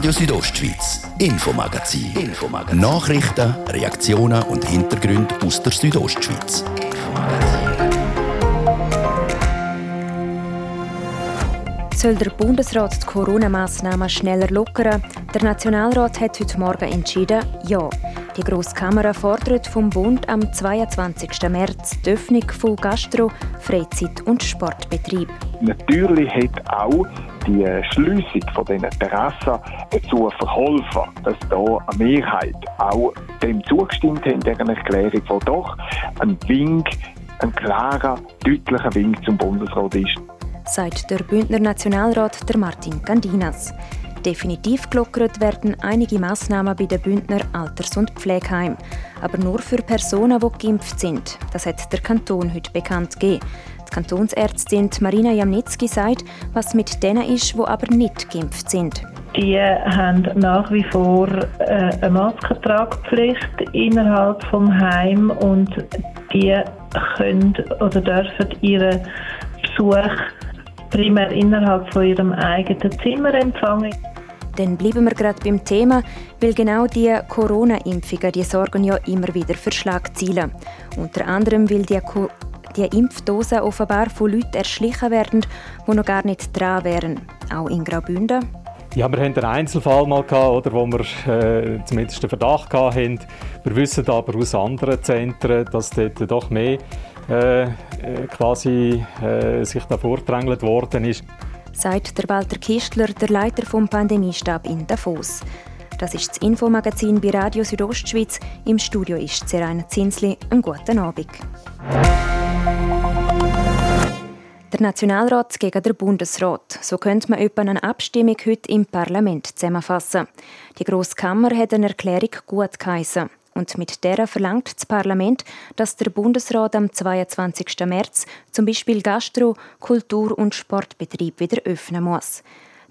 Radio Südostschweiz, Infomagazin. Infomagazin. Nachrichten, Reaktionen und Hintergründe aus der Südostschweiz. Soll der Bundesrat die Corona-Massnahmen schneller lockern? Der Nationalrat hat heute Morgen entschieden, ja. Die Grosskammer fordert vom Bund am 22. März die Öffnung von Gastro-, Freizeit- und Sportbetrieb. Natürlich hat auch die Schliessung von diesen Terrassen dazu verholfen, dass da eine Mehrheit auch dem zugestimmt hat dieser Erklärung, wo doch ein Wink, ein klarer, deutlicher Wink zum Bundesrat ist. Sagt der Bündner Nationalrat der Martin Gandinas. Definitiv gelockert werden einige Massnahmen bei den Bündner Alters- und Pflegeheimen. Aber nur für Personen, die geimpft sind. Das hat der Kanton heute bekannt gegeben. Die Kantonsärztin Marina Jamnitzki sagt, was mit denen ist, die aber nicht geimpft sind. Die haben nach wie vor äh, eine Maskentragpflicht innerhalb des Heim und die können oder dürfen ihren Besuch primär innerhalb von ihrem eigenen Zimmer empfangen. Dann bleiben wir gerade beim Thema, weil genau die Corona-Impfungen, die sorgen ja immer wieder für Schlagzeilen. Unter anderem, weil die, Co die Impfdosen offenbar von Leuten erschlichen werden, die noch gar nicht dran wären. Auch in Graubünden. Ja, wir hatten einen Einzelfall mal gehabt, oder, wo wir äh, zumindest den Verdacht hatten. Wir wissen aber aus anderen Zentren, dass dort doch mehr äh, quasi äh, sich da vordrängelt worden ist. Sagt der Walter Kistler, der Leiter vom Pandemiestab in Davos. Das ist das Infomagazin bei Radio Südostschweiz. Im Studio ist Seraina Zinsli. Einen guten Abend. Der Nationalrat gegen den Bundesrat. So könnte man etwa eine Abstimmung heute im Parlament zusammenfassen. Die Grosskammer hat eine Erklärung gut geheissen. Und mit der verlangt das Parlament, dass der Bundesrat am 22. März zum Beispiel Gastro-, Kultur- und Sportbetrieb wieder öffnen muss.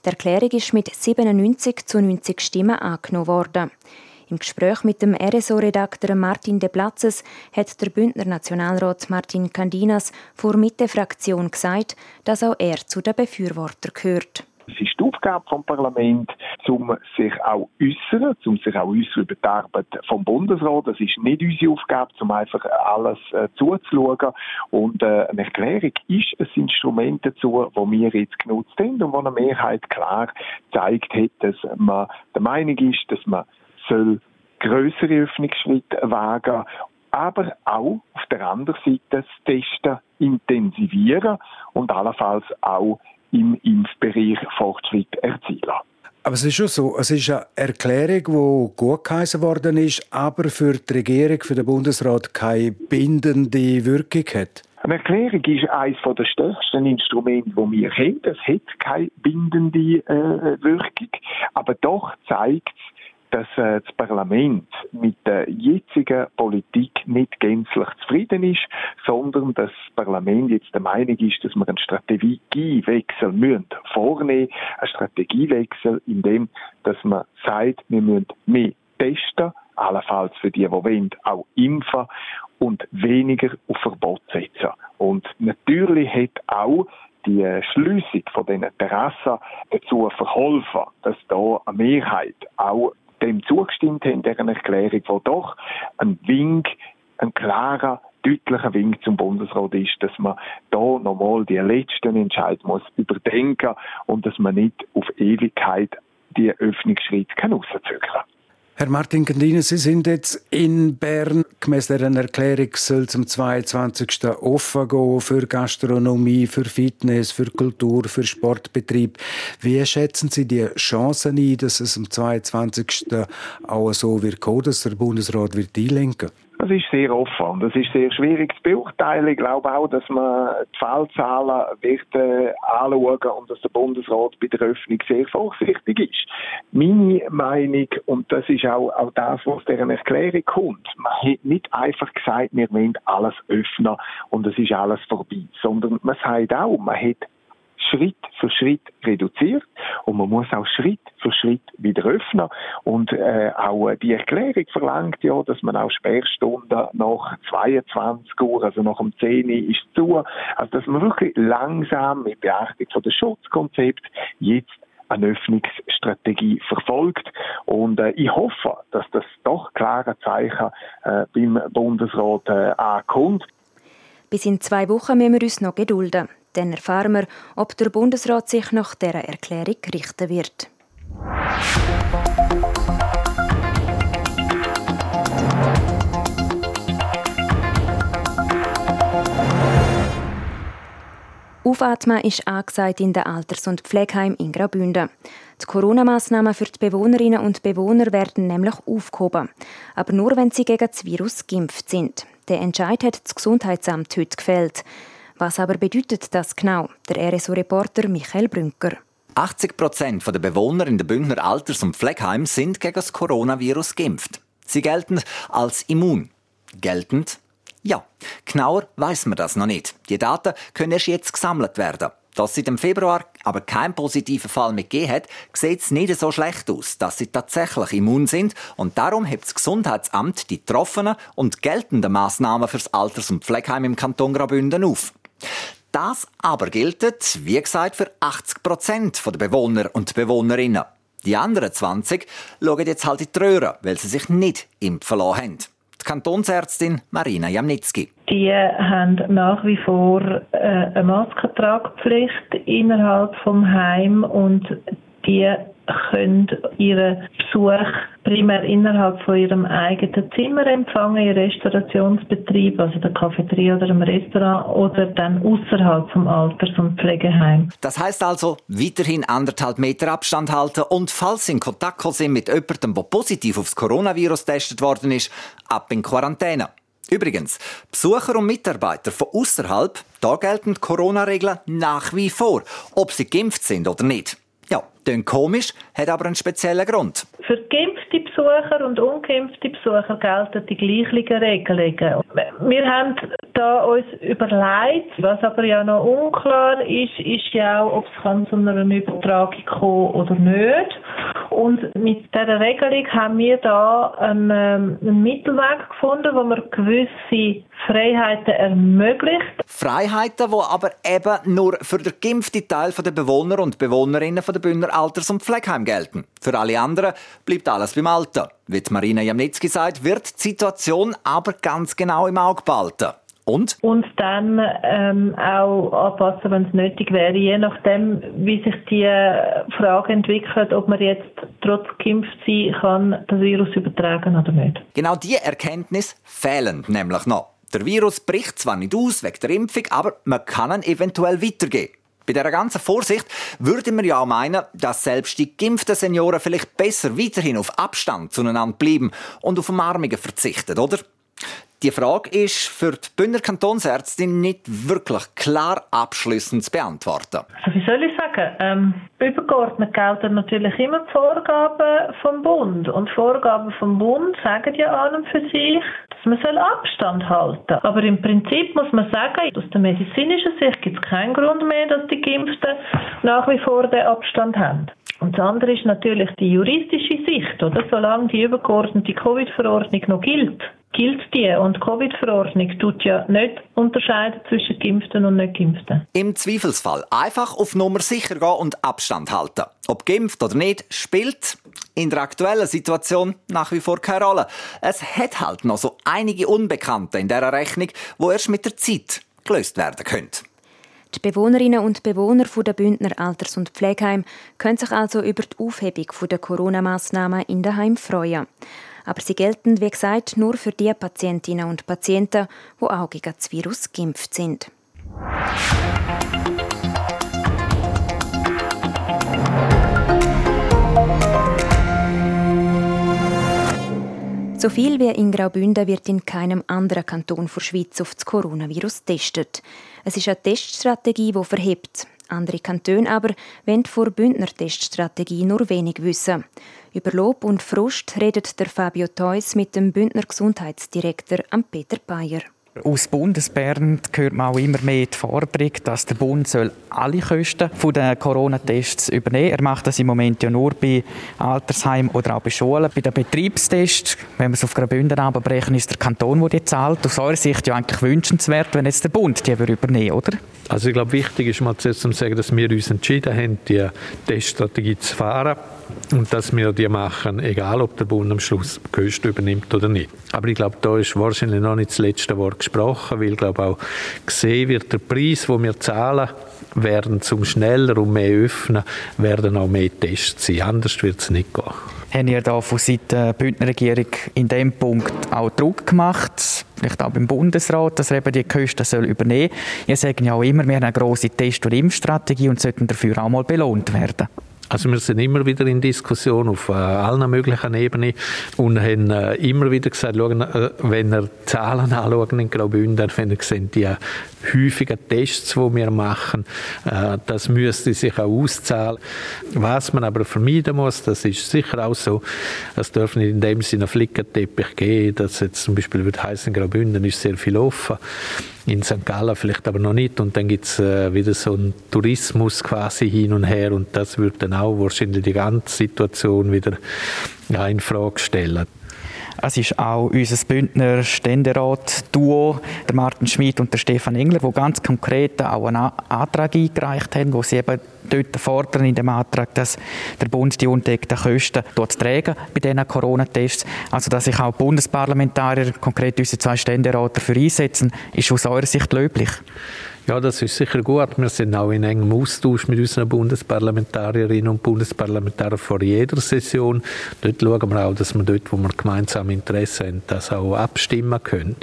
Die Erklärung ist mit 97 zu 90 Stimmen angenommen worden. Im Gespräch mit dem RSO-Redakteur Martin De Platzes hat der Bündner Nationalrat Martin Candinas vor Mitte-Fraktion gesagt, dass auch er zu den Befürwortern gehört. Es ist die Aufgabe vom Parlament, um sich auch äußern, um sich auch äußern über die Arbeit vom Bundesrat. Das ist nicht unsere Aufgabe, um einfach alles äh, zuzuschauen. Und äh, eine Erklärung ist ein Instrument dazu, das wir jetzt genutzt haben und wo eine Mehrheit klar gezeigt hat, dass man der Meinung ist, dass man soll größere Öffnungsschritte wagen aber auch auf der anderen Seite das Testen intensivieren und allenfalls auch im Impfbereich Fortschritt erzielen. Aber es ist schon so, es ist eine Erklärung, die gut geheißen worden ist, aber für die Regierung, für den Bundesrat keine bindende Wirkung hat. Eine Erklärung ist eines der stärksten Instrumente, die wir haben. Es hat keine bindende äh, Wirkung, aber doch zeigt es, dass äh, das Parlament mit der jetzigen Politik nicht gänzlich zufrieden ist, sondern dass das Parlament jetzt der Meinung ist, dass wir einen Strategiewechsel müssen vornehmen, einen Strategiewechsel, in dem, dass man sagt, wir müssen mehr testen, allenfalls für die, die wollen, auch impfen und weniger auf Verbot setzen. Und natürlich hat auch die Schliessung von diesen Terrassen dazu verholfen, dass da eine Mehrheit auch dem zugestimmt haben, deren Erklärung, wo doch ein Wink, ein klarer, deutlicher Wink zum Bundesrat ist, dass man da nochmal die letzten Entscheid muss überdenken und dass man nicht auf Ewigkeit die Öffnungsschritte kann rauszögern kann. Herr Martin Candine, Sie sind jetzt in Bern. Gemäss deren Erklärung soll zum 22. offen gehen für Gastronomie, für Fitness, für Kultur, für Sportbetrieb. Wie schätzen Sie die Chancen ein, dass es am 22. auch so wird dass der Bundesrat wird einlenken wird? Das ist sehr offen und es ist sehr schwierig zu beurteilen. Ich glaube auch, dass man die Fallzahlen wird äh, anschauen und dass der Bundesrat bei der Öffnung sehr vorsichtig ist. Meine Meinung, und das ist auch, auch das, was deren Erklärung kommt, man hat nicht einfach gesagt, wir wollen alles öffnen und es ist alles vorbei, sondern man sagt auch, man hat Schritt für Schritt reduziert und man muss auch Schritt für Schritt wieder öffnen. Und äh, auch die Erklärung verlangt ja, dass man auch Sperrstunden nach 22 Uhr, also nach dem 10 Uhr ist zu, also dass man wirklich langsam mit Beachtung von der Schutzkonzept jetzt eine Öffnungsstrategie verfolgt. Und äh, ich hoffe, dass das doch klare Zeichen äh, beim Bundesrat äh, ankommt. Bis in zwei Wochen müssen wir uns noch gedulden. Dann erfahren wir, ob der Bundesrat sich nach dieser Erklärung richten wird. Aufatmen ist angesagt in den Alters- und Pflegeheim in Graubünden. Die Corona-Massnahmen für die Bewohnerinnen und Bewohner werden nämlich aufgehoben. Aber nur, wenn sie gegen das Virus geimpft sind. Der Entscheid hat das Gesundheitsamt heute gefällt. Was aber bedeutet das genau? Der RSO-Reporter Michael Brünker. 80 Prozent der Bewohner in den Bündner Alters- und Pflegeheimen sind gegen das Coronavirus geimpft. Sie gelten als immun. Geltend ja, genauer weiß man das noch nicht. Die Daten können erst jetzt gesammelt werden. Dass seit dem Februar aber kein positiven Fall mehr gegeben hat, sieht es nicht so schlecht aus, dass sie tatsächlich immun sind und darum hebt das Gesundheitsamt die getroffenen und geltenden Massnahmen fürs Alters- und Pflegeheim im Kanton Graubünden auf. Das aber gilt, wie gesagt, für 80 Prozent der Bewohner und Bewohnerinnen. Die anderen 20 schauen jetzt halt in die Röhre, weil sie sich nicht impfen lassen haben die Kantonsärztin Marina Jamnitzki. Die haben nach wie vor äh, eine Maskentragpflicht innerhalb vom Heim und die können ihren Besuch primär innerhalb von ihrem eigenen Zimmer empfangen, in Restaurationsbetrieb, also der Cafeteria oder im Restaurant, oder dann außerhalb vom Alters- und Pflegeheim. Das heißt also, weiterhin anderthalb Meter Abstand halten und falls Sie in Kontakt sind mit jemandem, der positiv aufs Coronavirus getestet worden ist, ab in Quarantäne. Übrigens, Besucher und Mitarbeiter von außerhalb, da gelten Corona-Regeln nach wie vor, ob sie geimpft sind oder nicht. Ja, klingt komisch, hat aber einen speziellen Grund. Für geimpfte Besucher und ungeimpfte Besucher gelten die gleichen Regelungen. Wir haben da uns überlegt, was aber ja noch unklar ist, ist ja auch, ob es zu einer Übertragung kommen oder nicht. Und mit dieser Regelung haben wir da einen, ähm, einen Mittelweg gefunden, wo man gewisse Freiheiten ermöglicht. Freiheiten, die aber eben nur für den geimpften Teil der Bewohner und Bewohnerinnen der Bündner Alters- und Pflegeheim gelten. Für alle anderen bleibt alles beim Alten. Wie Marina Jamnitzki sagt, wird die Situation aber ganz genau im Auge behalten. Und? Und dann ähm, auch anpassen, wenn es nötig wäre, je nachdem, wie sich die Frage entwickelt, ob man jetzt trotz geimpft sein kann, das Virus übertragen oder nicht. Genau diese Erkenntnis fehlen nämlich noch. Der Virus bricht zwar nicht aus wegen der Impfung, aber man kann ihn eventuell weitergeben. Bei dieser ganzen Vorsicht würde man ja auch meinen, dass selbst die geimpften Senioren vielleicht besser weiterhin auf Abstand zueinander bleiben und auf Umarmungen verzichten, oder? Die Frage ist für die Bündner Kantonsärztin nicht wirklich klar abschließend zu beantworten. Also wie soll ich sagen? Ähm, übergeordnet gelten natürlich immer die Vorgaben vom Bund. Und Vorgaben vom Bund sagen ja an und für sich, dass man Abstand halten soll. Aber im Prinzip muss man sagen, aus der medizinischen Sicht gibt es keinen Grund mehr, dass die Geimpften nach wie vor den Abstand haben. Und das andere ist natürlich die juristische Sicht, oder? Solange die übergeordnete Covid-Verordnung noch gilt, gilt die. Und die Covid-Verordnung tut ja nicht unterscheiden zwischen Geimpften und nicht Geimpften. Im Zweifelsfall einfach auf Nummer sicher gehen und Abstand halten. Ob geimpft oder nicht, spielt in der aktuellen Situation nach wie vor keine Rolle. Es hat halt noch so einige Unbekannte in dieser Rechnung, wo erst mit der Zeit gelöst werden können. Die Bewohnerinnen und Bewohner der Bündner Alters- und Pflegeheim können sich also über die Aufhebung der Corona-Massnahmen in den Heim freuen. Aber sie gelten, wie gesagt, nur für die Patientinnen und Patienten, die auch gegen das Virus geimpft sind. So viel wie in Graubünden wird in keinem anderen Kanton der Schweiz auf das Coronavirus getestet. Es ist eine Teststrategie, die verhebt. Andere Kantone aber wollen vor Bündner Teststrategie nur wenig wissen. Über Lob und Frust redet der Fabio Theus mit dem Bündner Gesundheitsdirektor Peter Bayer. Aus Bundesbern hört man auch immer mehr die Forderung, dass der Bund soll alle Kosten der Corona-Tests übernehmen soll. Er macht das im Moment ja nur bei Altersheimen oder auch bei Schulen. Bei den Betriebstests, wenn wir es auf Graubünden abbrechen, ist der Kanton, der die zahlt. Aus eurer Sicht ja eigentlich wünschenswert, wenn jetzt der Bund die übernehmen oder? Also ich glaube, wichtig ist mal zuerst zu sagen, dass wir uns entschieden haben, die Teststrategie zu fahren und dass wir die machen, egal ob der Bund am Schluss die Kosten übernimmt oder nicht. Aber ich glaube, da ist wahrscheinlich noch nicht das letzte Wort gesprochen, weil ich glaube auch gesehen wird, der Preis, den wir zahlen, werden zum schneller und mehr öffnen, werden auch mehr Tests sein. Anders wird es nicht gehen. Haben ihr da von Seiten der Bündner Regierung in diesem Punkt auch Druck gemacht, vielleicht auch beim Bundesrat, dass er eben die Kosten übernehmen soll? Ihr sagt ja auch immer, wir haben eine grosse Test- und Impfstrategie und sollten dafür auch mal belohnt werden. Also wir sind immer wieder in Diskussion auf äh, allen möglichen Ebenen und haben äh, immer wieder gesagt, schauen, äh, wenn ihr Zahlen anschauen in Graubünden, wenn ihr seht, die häufigen Tests, die wir machen, äh, das müsste sich auch auszahlen. Was man aber vermeiden muss, das ist sicher auch so, es darf nicht in dem Sinne einen Flickenteppich geben, dass jetzt zum Beispiel wird heißen, Graubünden ist sehr viel offen, in St. Gallen vielleicht aber noch nicht und dann gibt es äh, wieder so einen Tourismus quasi hin und her und das wird dann auch wahrscheinlich die ganze Situation wieder in Frage stellen. Es ist auch unser Bündner Ständerat-Duo, der Martin Schmid und der Stefan Engler, die ganz konkret auch einen Antrag eingereicht haben, wo sie eben dort fordern in dem Antrag, dass der Bund die undeckten Kosten dort tragen bei diesen Corona-Tests. Also, dass sich auch Bundesparlamentarier, konkret unsere zwei Ständerat, dafür einsetzen, ist aus eurer Sicht löblich. Ja, das ist sicher gut. Wir sind auch in engem Austausch mit unseren Bundesparlamentarierinnen und Bundesparlamentariern vor jeder Session. Dort schauen wir auch, dass wir dort, wo wir gemeinsam Interesse haben, das auch abstimmen können.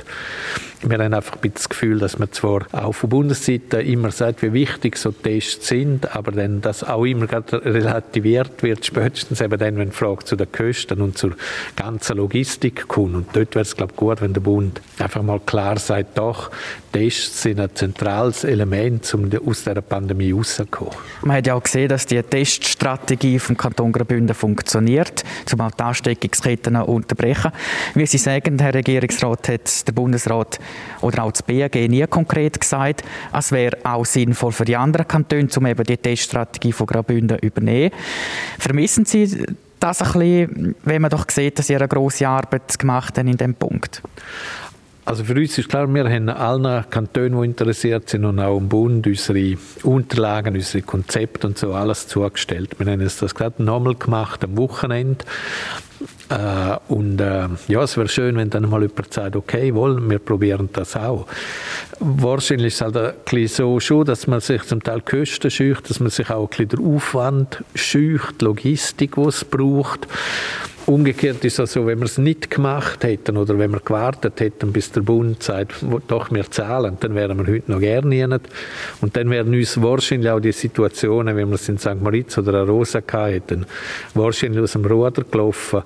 Wir haben einfach das Gefühl, dass man zwar auch von Bundesseite immer sagt, wie wichtig so Tests sind, aber dann das auch immer relativiert wird, spätestens eben dann, wenn die Frage zu den Kosten und zur ganzen Logistik kommt. Und dort wäre es, glaube ich, gut, wenn der Bund einfach mal klar sagt, doch, Tests sind ein zentrales Element, um aus dieser Pandemie rauszukommen. Man hat ja auch gesehen, dass die Teststrategie vom Kanton Graubünden funktioniert, um die Ansteckungsketten zu unterbrechen. Wie Sie sagen, Herr Regierungsrat, hat der Bundesrat oder auch das BAG nie konkret gesagt, es wäre auch sinnvoll für die anderen Kantone, um eben die Teststrategie von Graubünden übernehmen. Vermissen Sie das ein bisschen, wenn man doch sieht, dass Sie eine grosse Arbeit gemacht haben in diesem Punkt? Also für uns ist klar, wir haben allen Kantonen, die interessiert sind und auch im Bund unsere Unterlagen, unsere Konzepte und so alles zugestellt. Wir haben das gerade nochmal gemacht am Wochenende äh, und äh, ja, es wäre schön, wenn dann mal jemand sagt, okay, wohl, wir probieren das auch. Wahrscheinlich ist es halt ein bisschen so schon, dass man sich zum Teil Kosten scheucht, dass man sich auch ein bisschen den Aufwand scheucht, Logistik, die es braucht. Umgekehrt ist es so, wenn wir es nicht gemacht hätten oder wenn wir gewartet hätten, bis der Bund sagt, doch, wir zahlen, dann wären wir heute noch gerne nicht. Und dann wären uns wahrscheinlich auch die Situationen, wenn wir es in St. Moritz oder Arosa hätten, wahrscheinlich aus dem Ruder gelaufen.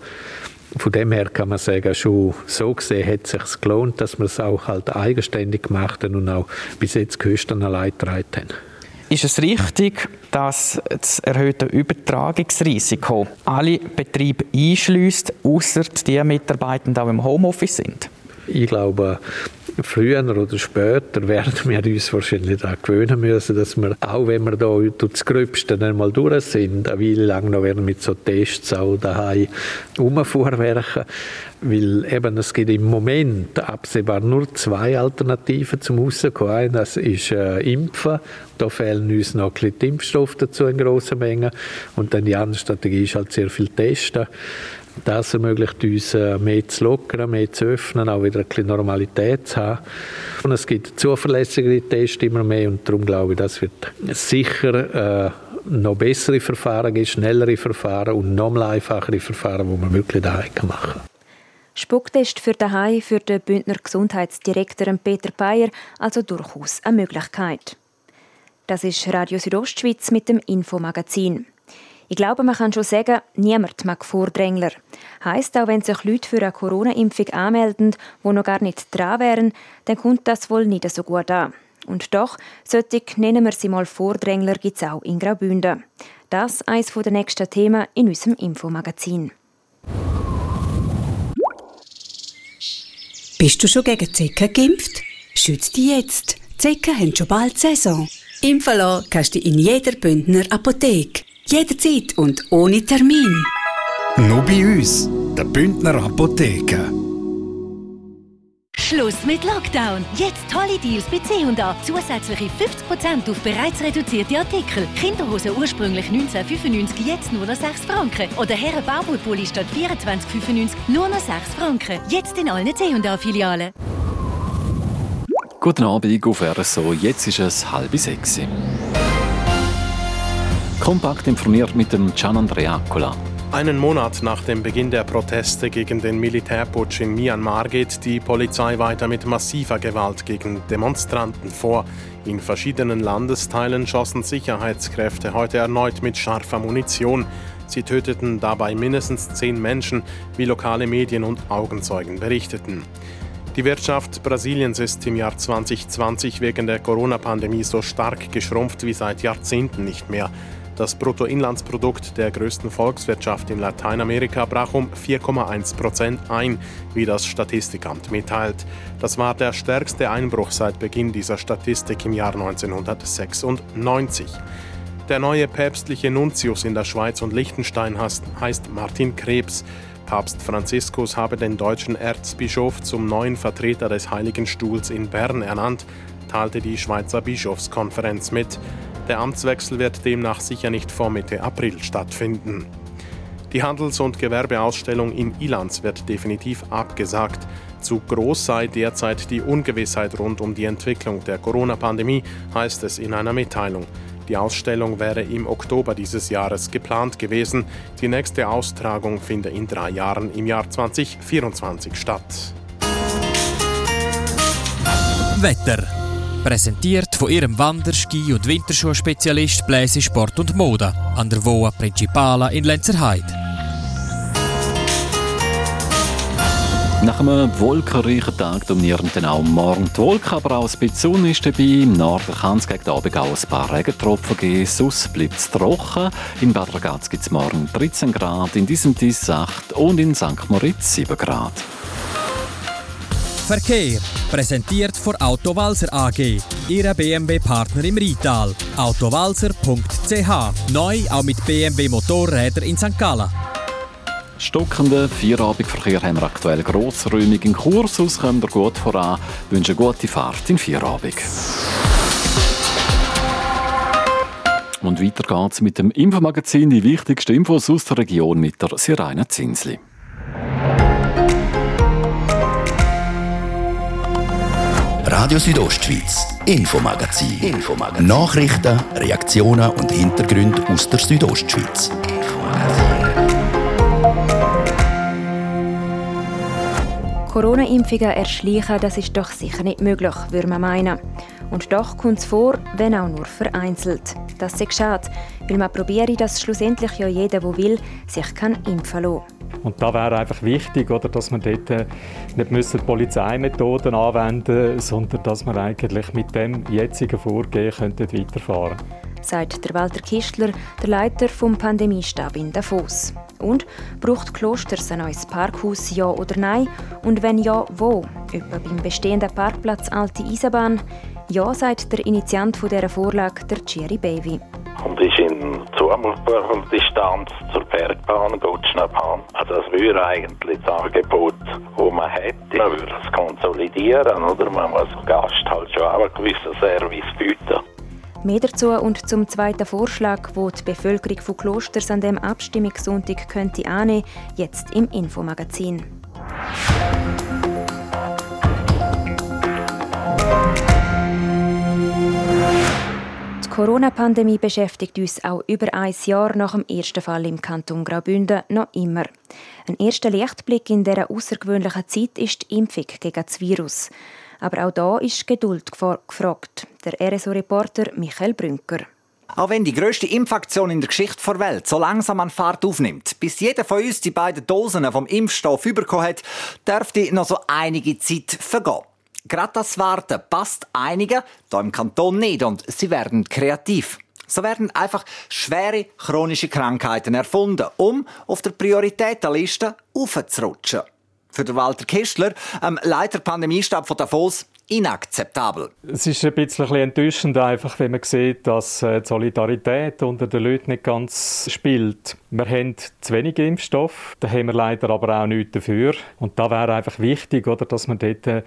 Von dem her kann man sagen, schon so gesehen hat es sich gelohnt, dass wir es auch halt eigenständig gemacht haben und auch bis jetzt Kosten allein getragen haben. Ist es richtig, dass das erhöhte Übertragungsrisiko alle Betriebe einschließt, außer die Mitarbeitenden, die im Homeoffice sind? Ich glaube, früher oder später werden wir uns wahrscheinlich daran gewöhnen müssen, dass wir, auch wenn wir da durch das Gröbste einmal durch sind, eine Weile lang noch werden mit so Tests auch daheim rumvorwerken. Weil eben, es gibt im Moment absehbar nur zwei Alternativen zum Rauskommen. Das ist äh, Impfen. Da fehlen uns noch ein Impfstoff dazu in grossen Mengen. Und dann die andere Strategie ist halt sehr viel Testen. Das ermöglicht uns, äh, mehr zu lockern, mehr zu öffnen, auch wieder ein bisschen Normalität zu haben. Und es gibt zuverlässigere Tests immer mehr und darum glaube ich, das wird sicher äh, noch bessere Verfahren geben, schnellere Verfahren und noch einfachere Verfahren, die man wirklich daheim machen kann. Spucktest für daheim für den Bündner Gesundheitsdirektor Peter Bayer also durchaus eine Möglichkeit. Das ist Radio Südostschweiz mit dem Infomagazin. Ich glaube, man kann schon sagen, niemand mag Vordrängler. Heißt auch, wenn sich Leute für eine Corona-Impfung anmelden, wo noch gar nicht dran wären, dann kommt das wohl nicht so gut an. Und doch, solche nennen wir sie mal Vordrängler, gibt es auch in Graubünden. Das eines der nächsten Themen in unserem Infomagazin. Bist du schon gegen Zika geimpft? schützt dich jetzt. Zecken haben schon bald Saison. Impfen kannst du in jeder Bündner Apotheke. Jederzeit und ohne Termin. Nur bei uns, der Bündner Apotheke. Schluss mit Lockdown. Jetzt tolle Deals bei C&A. Zusätzliche 50% auf bereits reduzierte Artikel. Kinderhose ursprünglich 1995, jetzt nur noch 6 Franken. Oder Herren Baumwollpulli statt 24,95 nur noch 6 Franken. Jetzt in allen C&A-Filialen. Guten Abend auf RSO. Jetzt ist es halb sechs. Kompakt informiert mit dem Gian Andrea Accola. Einen Monat nach dem Beginn der Proteste gegen den Militärputsch in Myanmar geht die Polizei weiter mit massiver Gewalt gegen Demonstranten vor. In verschiedenen Landesteilen schossen Sicherheitskräfte heute erneut mit scharfer Munition. Sie töteten dabei mindestens zehn Menschen, wie lokale Medien und Augenzeugen berichteten. Die Wirtschaft Brasiliens ist im Jahr 2020 wegen der Corona-Pandemie so stark geschrumpft wie seit Jahrzehnten nicht mehr. Das Bruttoinlandsprodukt der größten Volkswirtschaft in Lateinamerika brach um 4,1 Prozent ein, wie das Statistikamt mitteilt. Das war der stärkste Einbruch seit Beginn dieser Statistik im Jahr 1996. Der neue päpstliche Nuntius in der Schweiz und Liechtenstein heißt Martin Krebs. Papst Franziskus habe den deutschen Erzbischof zum neuen Vertreter des Heiligen Stuhls in Bern ernannt, teilte die Schweizer Bischofskonferenz mit. Der Amtswechsel wird demnach sicher nicht vor Mitte April stattfinden. Die Handels- und Gewerbeausstellung in Ilanz wird definitiv abgesagt. Zu groß sei derzeit die Ungewissheit rund um die Entwicklung der Corona-Pandemie, heißt es in einer Mitteilung. Die Ausstellung wäre im Oktober dieses Jahres geplant gewesen. Die nächste Austragung finde in drei Jahren im Jahr 2024 statt. Wetter Präsentiert von ihrem Wanderski- und Winterschuhspezialist Bläse Sport und Mode an der Voa Principala in Lenzerheide. Nach einem wolkenreichen Tag dominieren dann auch morgen die Wolken, aber auch ein bisschen Sonne ist dabei. Im Norden kann es gegen Abend auch ein paar Regentropfen geben. Sonst bleibt es trocken. In Bad Ragaz gibt es morgen 13 Grad, in diesem Dies 8 und in St. Moritz 7 Grad. Verkehr. Präsentiert von Autowalzer AG. Ihre BMW-Partner im Rital. Autowalzer.ch. Neu auch mit BMW Motorräder in St. Gallen. Stockenden Vierabendverkehr haben wir aktuell grossräumig in Kurs. Aus kommt ihr gut voran. Wünsche gute Fahrt in Vierabend. Und weiter geht's mit dem Infomagazin. Die wichtigsten Infos aus der Region mit der Sirena Zinsli. Radio Südostschweiz, Infomagazin. Infomagazin. Nachrichten, Reaktionen und Hintergründe aus der Südostschweiz. Corona-Impfungen erschleichen, das ist doch sicher nicht möglich, würde man meinen. Und doch kommt es vor, wenn auch nur vereinzelt. Das ist schade, weil man probiere, dass schlussendlich ja jeder, der will, sich kann impfen lassen. Und da wäre einfach wichtig, oder, dass man dort äh, nicht müssen Polizeimethoden anwenden müssen, sondern dass man eigentlich mit dem jetzigen Vorgehen könnte weiterfahren sagt der Walter Kistler, der Leiter vom Pandemiestab in Davos. Und braucht Klosters ein neues Parkhaus, ja oder nein? Und wenn ja, wo? Etwa beim bestehenden Parkplatz Alte Eisenbahn? Ja, sagt der Initiant dieser Vorlage, der Thierry Baby und ist in zumutbarer Distanz zur Bergbahn, Gutschnerbahn. Also das würde eigentlich das Angebot, das man hätte, man würde es konsolidieren, oder? Man muss dem Gast halt schon auch einen gewissen Service bieten. Mehr dazu und zum zweiten Vorschlag, wo die Bevölkerung von Klosters an dem Abstimmungssonntag könnte annehmen, jetzt im Infomagazin. Corona-Pandemie beschäftigt uns auch über ein Jahr nach dem ersten Fall im Kanton Graubünden noch immer. Ein erster Lichtblick in dieser außergewöhnlichen Zeit ist die Impfung gegen das Virus. Aber auch da ist Geduld gefragt. Der RSO-Reporter Michael Brünker. Auch wenn die grösste Impfaktion in der Geschichte der Welt so langsam an Fahrt aufnimmt, bis jeder von uns die beiden Dosen vom Impfstoff bekommen hat, dürfte noch so einige Zeit vergehen. Gerade das Warten passt einigen hier im Kanton nicht und sie werden kreativ. So werden einfach schwere chronische Krankheiten erfunden, um auf der Prioritätenliste aufzurutschen. Für den Walter Kistler, ähm, Leiter Pandemiestab von Davos, inakzeptabel. Es ist ein bisschen enttäuschend, einfach, wenn man sieht, dass äh, die Solidarität unter den Leuten nicht ganz spielt. Wir haben zu wenig Impfstoff, da haben wir leider aber auch nichts dafür. Und da wäre einfach wichtig, oder, dass man dort äh,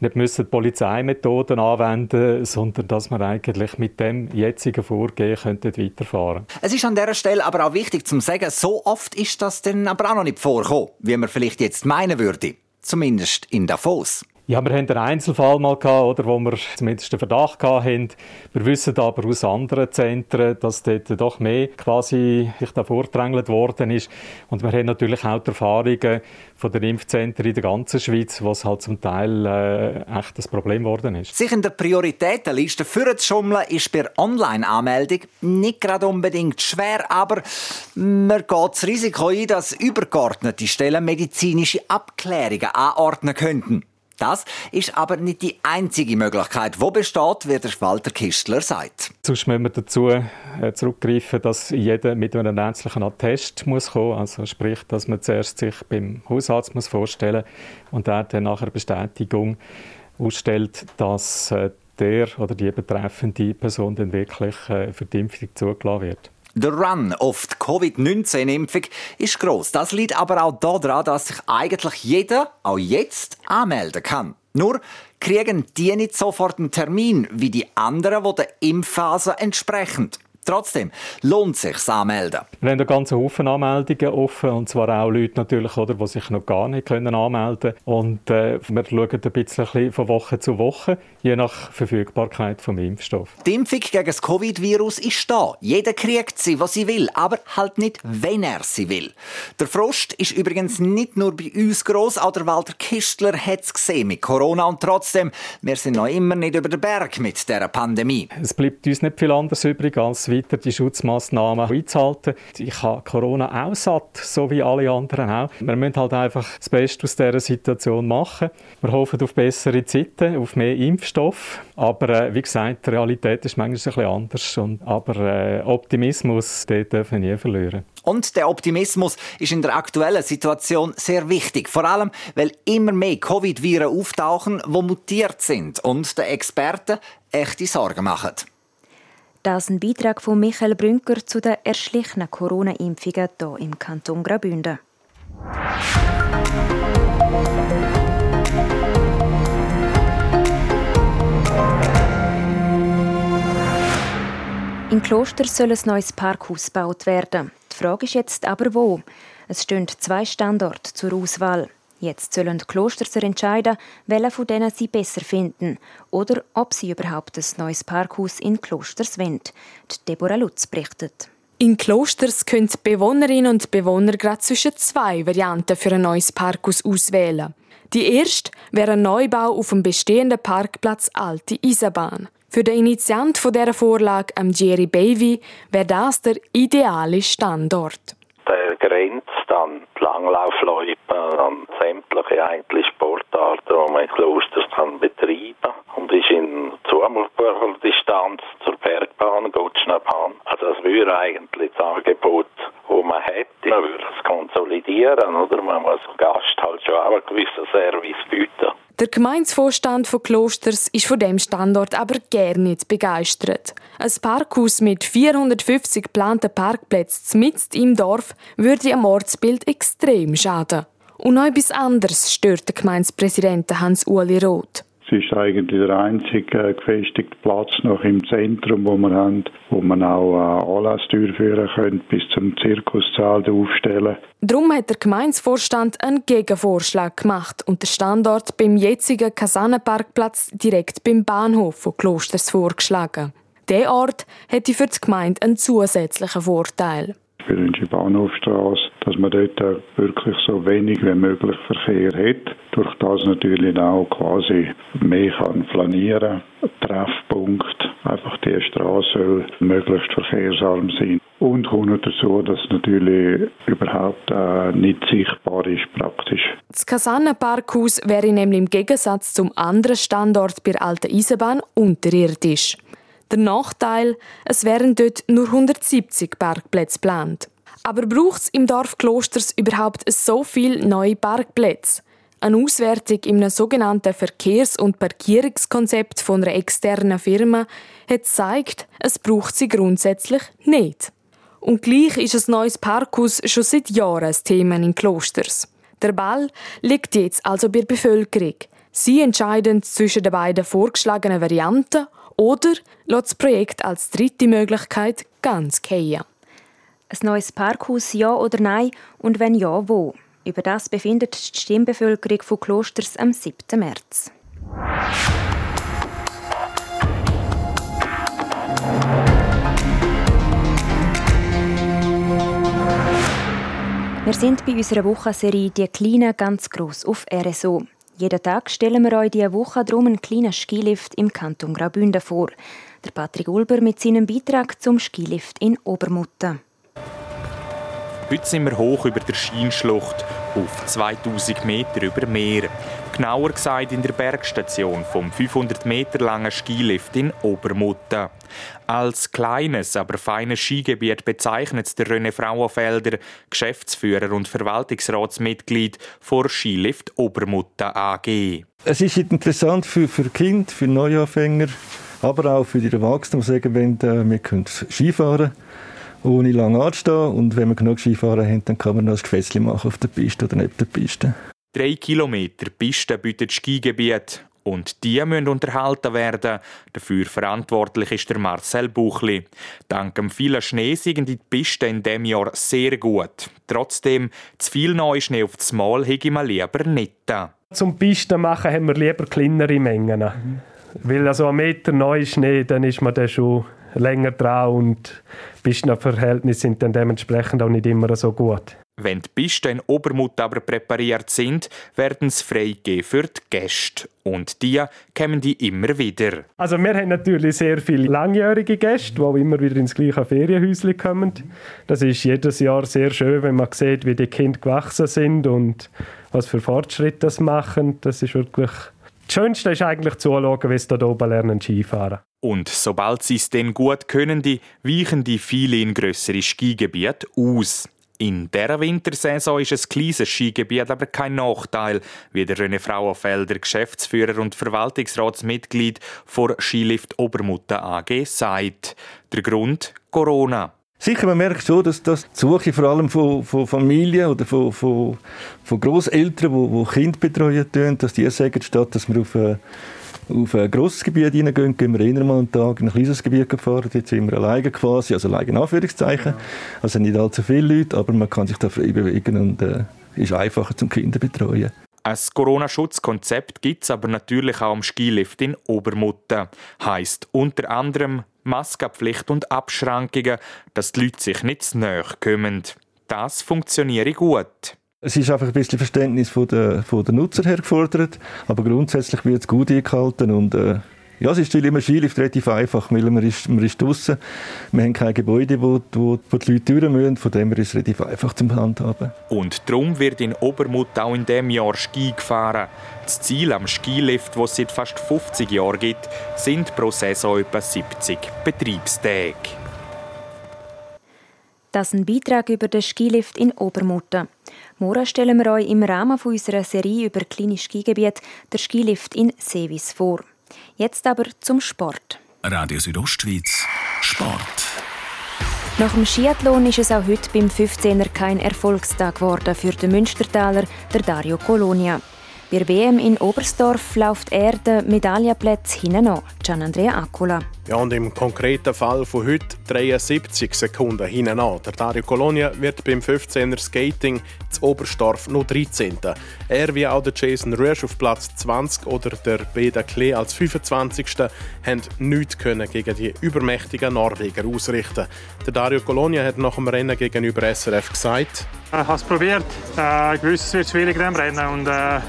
nicht müssen Polizeimethoden anwenden sondern dass man eigentlich mit dem jetzigen Vorgehen könnte weiterfahren Es ist an dieser Stelle aber auch wichtig zu sagen, so oft ist das dann aber auch noch nicht vorgekommen, wie man vielleicht jetzt meinen würde. Zumindest in Davos. Ja, wir hatten einen Einzelfall mal gehabt, oder, wo wir zumindest den Verdacht hatten. Wir wissen aber aus anderen Zentren, dass dort doch mehr quasi sich da vordrängelt worden ist. Und wir haben natürlich auch die Erfahrungen von den Impfzentren in der ganzen Schweiz, was halt zum Teil äh, echt ein Problem geworden ist. Sich in der Prioritätenliste für zu schummeln, ist bei Online-Anmeldung nicht gerade unbedingt schwer, aber man geht das Risiko ein, dass übergeordnete Stellen medizinische Abklärungen anordnen könnten. Das ist aber nicht die einzige Möglichkeit, wo besteht, wie der Walter Kistler sagt. Sonst müssen wir dazu äh, zurückgreifen, dass jeder mit einem ärztlichen Attest muss kommen Also sprich, dass man zuerst sich beim Hausarzt muss vorstellen und er dann nachher Bestätigung ausstellt, dass äh, der oder die betreffende Person dann wirklich äh, für die Impfung zugelassen wird. Der Run auf die Covid-19-Impfung ist gross. Das liegt aber auch daran, dass sich eigentlich jeder, auch jetzt, anmelden kann. Nur kriegen die nicht sofort einen Termin wie die anderen, die der Impfphase entsprechen. Trotzdem lohnt es sich anmelden. Wir haben einen ganzen Haufen Anmeldungen offen und zwar auch Leute natürlich, oder, die sich noch gar nicht können anmelden können. Und äh, wir schauen ein bisschen von Woche zu Woche, je nach Verfügbarkeit des Impfstoffs. Die Impfung gegen das Covid-Virus ist da. Jeder kriegt sie, was sie will, aber halt nicht, wenn er sie will. Der Frost ist übrigens nicht nur bei uns gross, auch der Walter Kistler hat es gesehen mit Corona und trotzdem, wir sind noch immer nicht über den Berg mit dieser Pandemie. Es bleibt uns nicht viel anderes übrig, als weiter die Schutzmaßnahmen einzuhalten. Ich habe Corona auch satt, so wie alle anderen auch. Wir müssen halt einfach das Beste aus dieser Situation machen. Wir hoffen auf bessere Zeiten, auf mehr Impfstoff. Aber äh, wie gesagt, die Realität ist manchmal ein bisschen anders. Und, aber äh, Optimismus, den dürfen wir nie verlieren. Und der Optimismus ist in der aktuellen Situation sehr wichtig. Vor allem, weil immer mehr Covid-Viren auftauchen, die mutiert sind und den Experten echte Sorgen machen. Das ist ein Beitrag von Michael Brünker zu den erschlichenen Corona-Impfungen hier im Kanton Graubünden. In Kloster soll ein neues Parkhaus gebaut werden. Die Frage ist jetzt aber wo. Es stehen zwei Standorte zur Auswahl. Jetzt sollen die Kloster entscheiden, welchen von denen sie besser finden oder ob sie überhaupt ein neues Parkhaus in Klosters wollen. Deborah Lutz berichtet. In Klosters können Bewohnerinnen und Bewohner gerade zwischen zwei Varianten für ein neues Parkhaus auswählen. Die erste wäre ein Neubau auf dem bestehenden Parkplatz Alte Isabahn. Für den Initiant dieser Vorlage, Jerry Baby, wäre das der ideale Standort. Der grenzt an die Langlaufloipen, an sämtliche eigentlich Sportarten, die man in Klosters kann betreiben und ist in zumutbarer Distanz zur Bergbahn, Gottschnabahn. Also das würde eigentlich das Angebot, das man hätte, man würde es konsolidieren, oder? Man muss Gast halt schon auch einen gewissen Service bieten. Der Gemeindevorstand von Klosters ist von dem Standort aber gar nicht begeistert. Ein Parkhaus mit 450 geplanten Parkplätzen mitten im Dorf würde am Ortsbild extrem schaden. Und noch etwas anderes stört der Gemeindepräsident Hans-Uli Roth. Es ist eigentlich der einzige gefestigte Platz noch im Zentrum, wo wir haben, wo man auch Anlass durchführen könnte, bis zum Zirkussaal aufstellen. Darum hat der Gemeindevorstand einen Gegenvorschlag gemacht und den Standort beim jetzigen Kasernenparkplatz direkt beim Bahnhof von Klosters vorgeschlagen. Der Ort hätte für die Gemeinde einen zusätzlichen Vorteil für die Bahnhofstraße, dass man dort wirklich so wenig wie möglich Verkehr hat. Durch das natürlich auch quasi mehr kann flanieren. Treffpunkt, einfach die Straße soll möglichst verkehrsarm sein. Und kommt dazu, dass es natürlich überhaupt äh, nicht sichtbar ist praktisch. Das Kasernenparkhaus wäre nämlich im Gegensatz zum anderen Standort bei der Alten Eisenbahn unterirdisch. Der Nachteil, es wären dort nur 170 Parkplätze geplant. Aber braucht es im Dorf Klosters überhaupt so viele neue Parkplätze? Eine Auswertung einem sogenannten Verkehrs- und Parkierungskonzept von einer externen Firma hat gezeigt, es braucht sie grundsätzlich nicht. Und gleich ist ein neues Parkhaus schon seit Jahren ein Thema in Klosters. Der Ball liegt jetzt also bei der Bevölkerung. Sie entscheiden zwischen den beiden vorgeschlagenen Varianten oder lässt das Projekt als dritte Möglichkeit ganz gehen. Ein neues Parkhaus, ja oder nein? Und wenn ja, wo? Über das befindet die Stimmbevölkerung von Klosters am 7. März. Wir sind bei unserer Wochenserie «Die Kleinen ganz gross» auf RSO. Jeden Tag stellen wir euch diese Woche drum einen kleinen Skilift im Kanton Graubünden vor. Der Patrick Ulber mit seinem Beitrag zum Skilift in Obermutten. Heute sind wir hoch über der Schienschlucht, auf 2000 Meter über Meer. Genauer gesagt in der Bergstation vom 500 Meter langen Skilift in Obermutten. Als kleines, aber feines Skigebiet bezeichnet der René Frauenfelder, Geschäftsführer und Verwaltungsratsmitglied vor Skilift Obermutten AG. Es ist interessant für, für Kinder, für Neuanfänger, aber auch für die Erwachsenen, die sagen, wenn äh, wir können Skifahren können ohne lange anzustehen. Und wenn wir genug Skifahren haben, dann kann man noch ein Gefäßchen machen auf der Piste oder neben der Piste. Drei Kilometer Piste bietet Skigebiet und die müssen unterhalten werden. Dafür verantwortlich ist der Marcel Buchli. Dank dem vielen Schnee sind die Pisten in diesem Jahr sehr gut. Trotzdem, zu viel neuen Schnee auf das Mal hege man lieber nicht. Zum Pisten machen haben wir lieber kleinere Mengen. Mhm. Weil also ein Meter neu Schnee, dann ist man dann schon länger dran und Pistenverhältnisse sind dann dementsprechend auch nicht immer so gut. Wenn die Pisten in Obermut aber präpariert sind, werden sie freigegeben für die Gäste. Und die kommen die immer wieder. Also wir haben natürlich sehr viele langjährige Gäste, die immer wieder ins gleiche Ferienhäuschen kommen. Das ist jedes Jahr sehr schön, wenn man sieht, wie die Kinder gewachsen sind und was für Fortschritte sie machen. Das ist wirklich das Schönste ist eigentlich zuschauen, wie sie da oben lernen Skifahren. Und sobald sie es dann gut können, die, weichen die viele in grössere Skigebiete aus. In der Wintersaison ist ein kleines Skigebiet aber kein Nachteil, wie der René Frauenfelder, Geschäftsführer und Verwaltungsratsmitglied vor Skilift Obermutten AG, sagt. Der Grund? Corona. Sicher, man merkt schon, dass das die Suche vor allem von, von Familien oder von, von, von Großeltern, die, die Kinder betreuen, dass die sagen, statt dass wir auf eine auf ein grosses Gebiet hineingehen, gehen wir eher mal einen Tag in ein kleines Gebiet fahren. Jetzt sind wir alleine quasi, also alleine in Anführungszeichen. Also nicht allzu viele Leute, aber man kann sich da frei bewegen und äh, ist einfacher zum Kinder betreuen. Ein Corona-Schutzkonzept gibt es aber natürlich auch am Skilift in Obermutten. Heißt unter anderem Maskenpflicht und Abschrankungen, dass die Leute sich nicht zu nahe kommen. Das funktioniert gut. Es ist einfach ein bisschen Verständnis von der, von der Nutzer her gefordert, aber grundsätzlich wird es gut eingehalten und äh, ja, es ist immer Skilift relativ einfach, weil man ist, man ist draussen, wir haben kein Gebäude, wo, wo, wo die Leute durch müssen, von dem her ist es relativ einfach zum Handhaben. Und darum wird in Obermut auch in diesem Jahr Ski gefahren. Das Ziel am Skilift, das es seit fast 50 Jahren gibt, sind pro Saison etwa 70 Betriebstage. Das ist ein Beitrag über den Skilift in Obermutten. Morgen stellen wir euch im Rahmen unserer Serie über kleine Skigebiete den Skilift in Sevis vor. Jetzt aber zum Sport. Radio Südostschweiz Sport. Nach dem Skiathlon ist es auch heute beim 15er kein Erfolgstag geworden für den Münstertaler, der Dario Colonia. Bei der WM in Oberstdorf läuft er den Medaillenplatz hinten an, Gian Andrea Acula. Ja, und im konkreten Fall von heute 73 Sekunden hinten an. Der Dario Colonia wird beim 15er Skating zu Oberstdorf nur 13. Er wie auch der Jason Ruesch auf Platz 20 oder der Beda Klee als 25. haben nichts können gegen die übermächtigen Norweger ausrichten. Der Dario Colonia hat nach dem Rennen gegenüber SRF gesagt, ich habe es probiert. Äh, ich wusste, es wird schwierig in diesem Rennen. Und, äh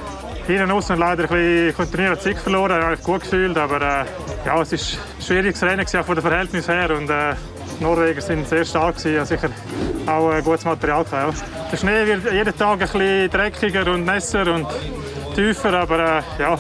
hinten raus leider ein bisschen Turnier Zeit verloren. Ich habe mich gut gefühlt, aber äh, ja, es war ein schwieriges Rennen von den Verhältnissen her. Und, äh, die Norweger sind sehr stark, gewesen, sicher auch ein gutes Material. Gehabt, ja. Der Schnee wird jeden Tag ein bisschen dreckiger und nässer und tiefer, aber äh, ja,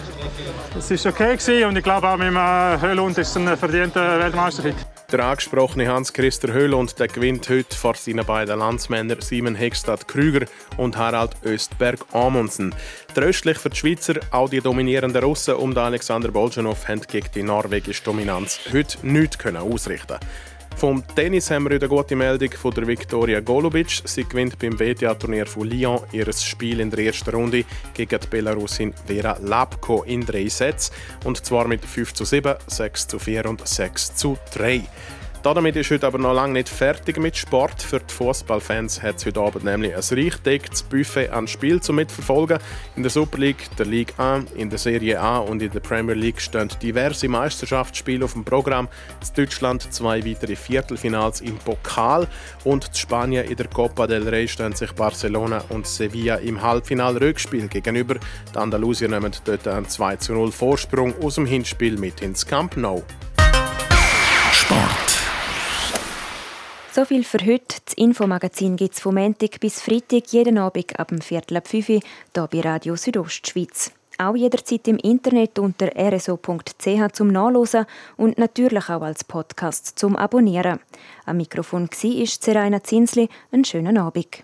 es war okay gewesen und ich glaube auch mit dem äh, Höhlund ist es ein verdienter Weltmeistertitel. Der angesprochene Hans-Christer Höhlund der gewinnt heute vor seinen beiden Landsmännern Simon Hegstad-Krüger und Harald Östberg-Amundsen. Tröstlich für die Schweizer, auch die dominierenden Russen um Alexander Bolschanow haben gegen die norwegische Dominanz heute nichts ausrichten können. Vom Tennis haben wir eine gute Meldung von der Viktoria Golubic. Sie gewinnt beim WTA-Turnier von Lyon ihr Spiel in der ersten Runde gegen die Belarusin Vera Lapko in drei Sets. Und zwar mit 5 zu 7, 6 zu 4 und 6 zu 3. Damit ist heute aber noch lange nicht fertig mit Sport. Für die Fußballfans hat es heute Abend nämlich ein reich decktes Buffet an Spiel zum Mitverfolgen. In der Super League, der Ligue 1, in der Serie A und in der Premier League stehen diverse Meisterschaftsspiele auf dem Programm. In Deutschland zwei weitere Viertelfinals im Pokal und in Spanien in der Copa del Rey stehen sich Barcelona und Sevilla im Halbfinal-Rückspiel gegenüber. Die Andalusier nehmen dort einen 2 zu 0 Vorsprung aus dem Hinspiel mit ins Camp Nou. So viel für heute. Das Infomagazin gibt es vom Montag bis Freitag jeden Abend ab dem Viertel ab 5 Uhr hier bei Radio Südostschweiz. Auch jederzeit im Internet unter rso.ch zum Nachlesen und natürlich auch als Podcast zum Abonnieren. Am Mikrofon war Seraina Zinsli. Einen schönen Abend.